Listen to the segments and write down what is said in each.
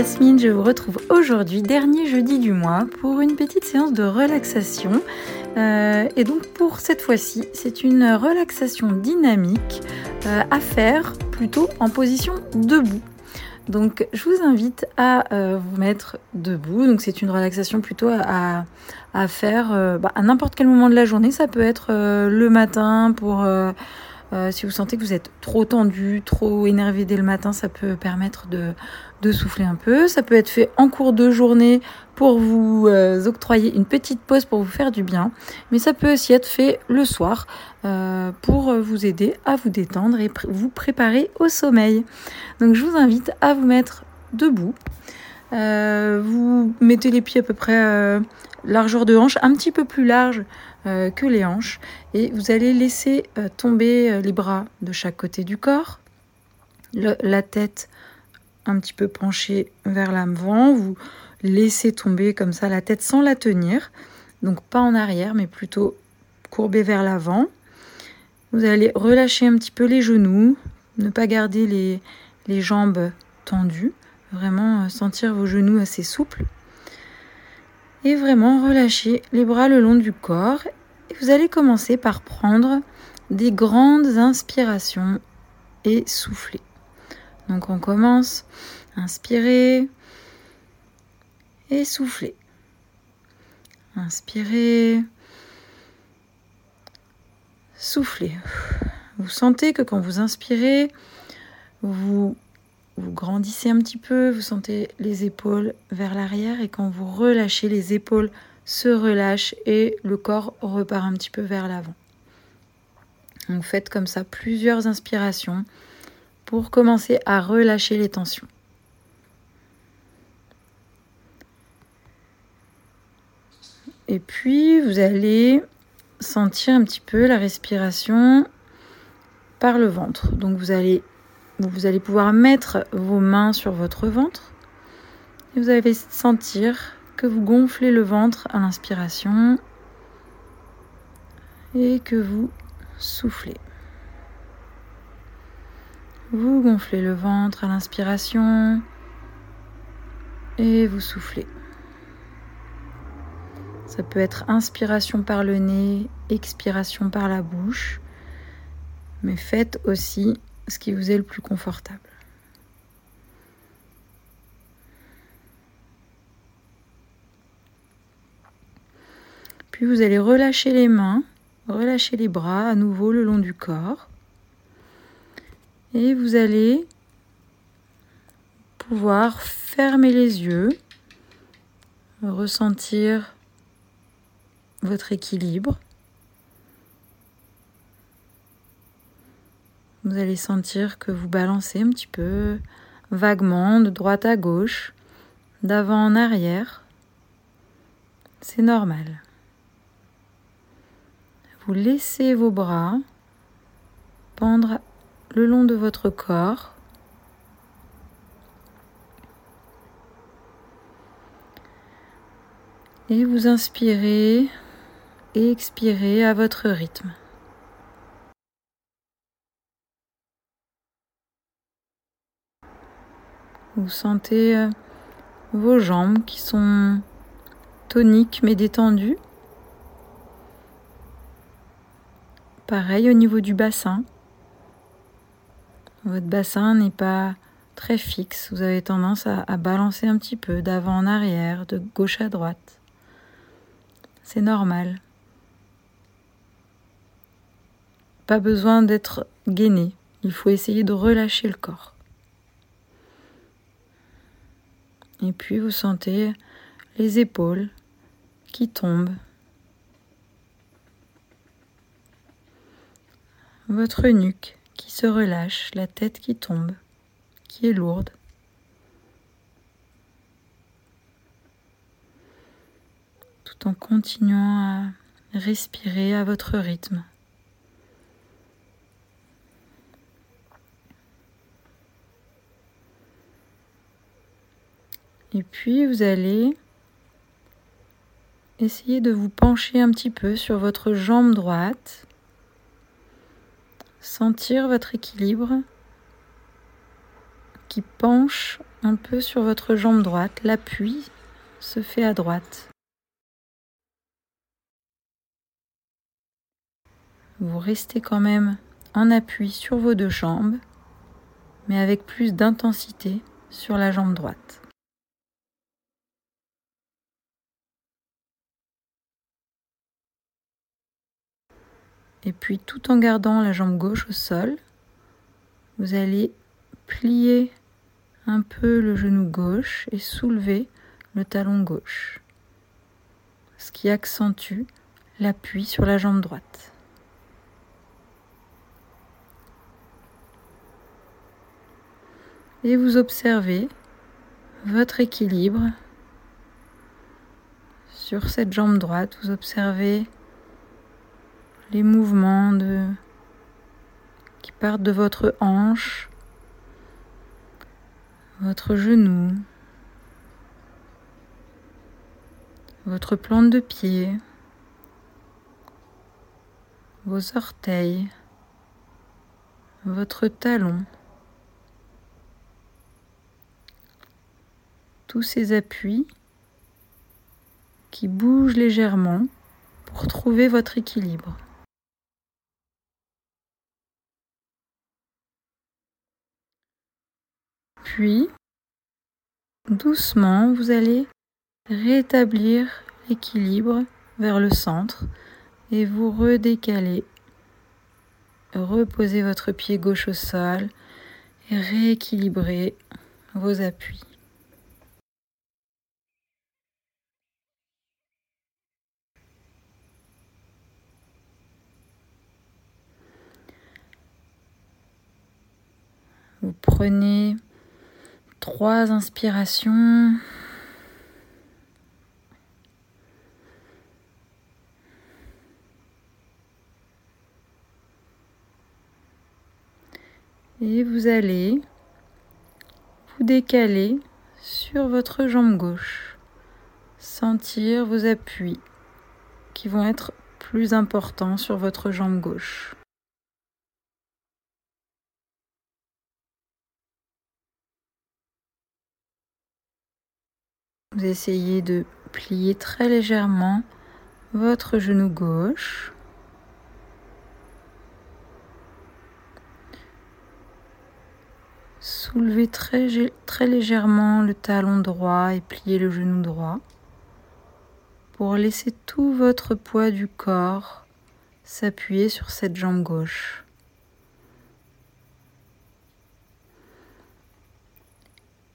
Yasmine, je vous retrouve aujourd'hui, dernier jeudi du mois, pour une petite séance de relaxation. Euh, et donc pour cette fois-ci, c'est une relaxation dynamique euh, à faire plutôt en position debout. Donc je vous invite à euh, vous mettre debout. Donc c'est une relaxation plutôt à, à faire bah, à n'importe quel moment de la journée. Ça peut être le matin pour euh, si vous sentez que vous êtes trop tendu, trop énervé dès le matin, ça peut permettre de, de souffler un peu. Ça peut être fait en cours de journée pour vous euh, octroyer une petite pause pour vous faire du bien. Mais ça peut aussi être fait le soir euh, pour vous aider à vous détendre et vous préparer au sommeil. Donc je vous invite à vous mettre debout. vous mettez les pieds à peu près largeur de hanche, un petit peu plus large que les hanches. Et vous allez laisser euh, tomber euh, les bras de chaque côté du corps, la tête un petit peu penchée vers l'avant. Vous laissez tomber comme ça la tête sans la tenir. Donc pas en arrière, mais plutôt courbée vers l'avant. Vous allez relâcher un petit peu les genoux, ne pas garder les, les jambes tendues, vraiment sentir vos genoux assez souples et vraiment relâcher les bras le long du corps. Vous allez commencer par prendre des grandes inspirations et souffler. Donc on commence, inspirer et souffler. Inspirer, souffler. Vous sentez que quand vous inspirez, vous vous grandissez un petit peu, vous sentez les épaules vers l'arrière et quand vous relâchez, les épaules se relâchent et le corps repart un petit peu vers l'avant. Donc faites comme ça plusieurs inspirations pour commencer à relâcher les tensions. Et puis vous allez sentir un petit peu la respiration par le ventre. Donc vous allez vous allez pouvoir mettre vos mains sur votre ventre et vous allez sentir que vous gonflez le ventre à l'inspiration et que vous soufflez. Vous gonflez le ventre à l'inspiration et vous soufflez. Ça peut être inspiration par le nez, expiration par la bouche, mais faites aussi ce qui vous est le plus confortable. Vous allez relâcher les mains, relâcher les bras à nouveau le long du corps. Et vous allez pouvoir fermer les yeux, ressentir votre équilibre. Vous allez sentir que vous balancez un petit peu vaguement de droite à gauche, d'avant en arrière. C'est normal. Vous laissez vos bras pendre le long de votre corps. Et vous inspirez et expirez à votre rythme. Vous sentez euh, vos jambes qui sont toniques mais détendues. Pareil au niveau du bassin. Votre bassin n'est pas très fixe. Vous avez tendance à, balancer un petit peu d'avant en arrière, de gauche à droite. C'est normal. Pas besoin d'être gainé. Il faut essayer de relâcher le corps. Et puis vous sentez les épaules qui tombent. Votre nuque qui se relâche, la tête qui tombe, qui est lourde. Tout en continuant à respirer à votre rythme. Et puis vous allez essayer de vous pencher un petit peu sur votre jambe droite, sentir votre équilibre qui penche un peu sur votre jambe droite. L'appui se fait à droite. Vous restez quand même en appui sur vos deux jambes, mais avec plus d'intensité sur la jambe droite. Et puis tout en gardant la jambe gauche au sol, vous allez plier un peu le genou gauche et soulever le talon gauche, ce qui accentue l'appui sur la jambe droite. Et vous observez votre équilibre sur cette jambe droite. Vous observez les mouvements de, qui partent de votre hanche, votre genou, votre plante de pied, vos orteils, votre talon. Tous ces appuis qui bougent légèrement pour trouver votre équilibre. Puis, doucement, vous allez rétablir l'équilibre vers le centre et vous redécaler. Reposez votre pied gauche au sol et rééquilibrez vos appuis. Vous prenez trois inspirations. Et vous allez vous décaler sur votre jambe gauche. Sentir vos appuis qui vont être plus importants sur votre jambe gauche. Vous essayez de plier très légèrement votre genou gauche. Soulevez très, très légèrement le talon droit et pliez le genou droit pour laisser tout votre poids du corps s'appuyer sur cette jambe gauche.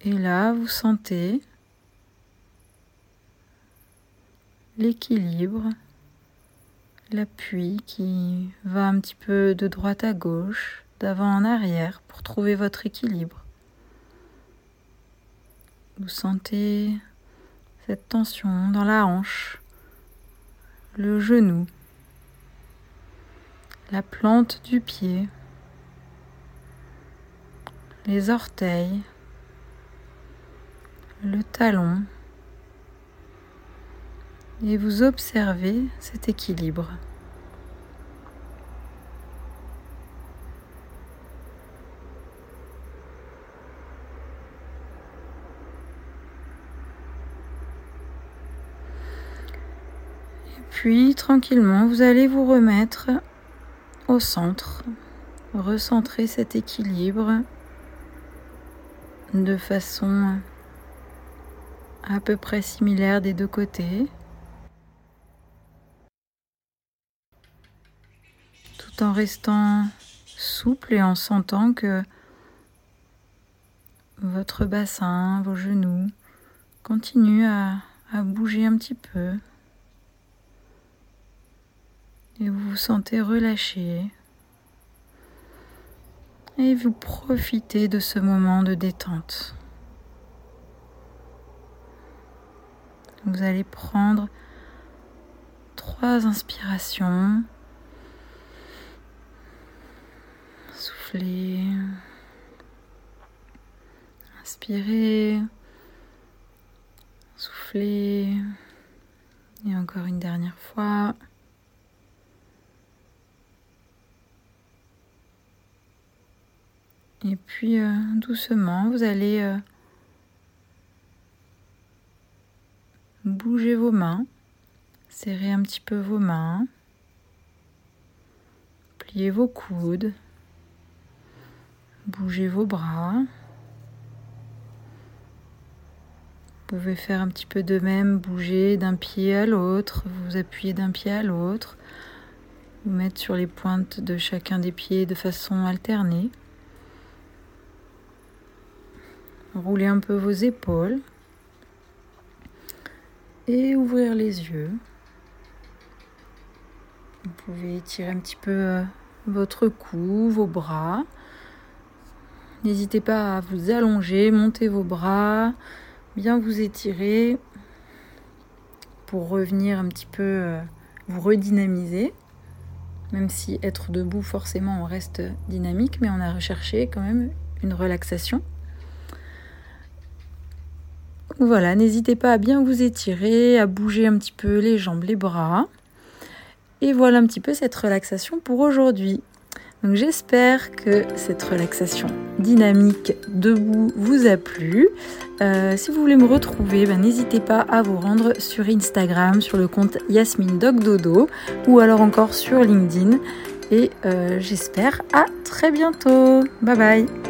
Et là, vous sentez l'équilibre, l'appui qui va un petit peu de droite à gauche, d'avant en arrière pour trouver votre équilibre. Vous sentez cette tension dans la hanche, le genou, la plante du pied, les orteils, le talon et vous observez cet équilibre. Et puis tranquillement, vous allez vous remettre au centre, recentrer cet équilibre de façon à peu près similaire des deux côtés. En restant souple et en sentant que votre bassin, vos genoux continuent à, à bouger un petit peu. Et vous vous sentez relâché. Et vous profitez de ce moment de détente. Vous allez prendre trois inspirations soufflez. Inspirez. Soufflez. Et encore une dernière fois. Et puis euh, doucement, vous allez euh, bouger vos mains, serrer un petit peu vos mains, plier vos coudes bougez vos bras. Vous pouvez faire un petit peu de même, bouger d'un pied à l'autre, vous appuyez d'un pied à l'autre, vous mettre sur les pointes de chacun des pieds de façon alternée. Roulez un peu vos épaules et ouvrir les yeux. Vous pouvez étirer un petit peu euh, votre cou, vos bras. N'hésitez pas à vous allonger, monter vos bras, bien vous étirer pour revenir un petit peu euh, vous redynamiser. Même si être debout, forcément, on reste dynamique, mais on a recherché quand même une relaxation. Voilà, n'hésitez pas à bien vous étirer, à bouger un petit peu les jambes, les bras. Et voilà un petit peu cette relaxation pour aujourd'hui. Donc j'espère que cette relaxation dynamique debout vous a plu. Euh, si vous voulez me retrouver, ben, n'hésitez pas à vous rendre sur Instagram, sur le compte Yasmine Dog Dodo ou alors encore sur LinkedIn. Et euh, j'espère à très bientôt. Bye bye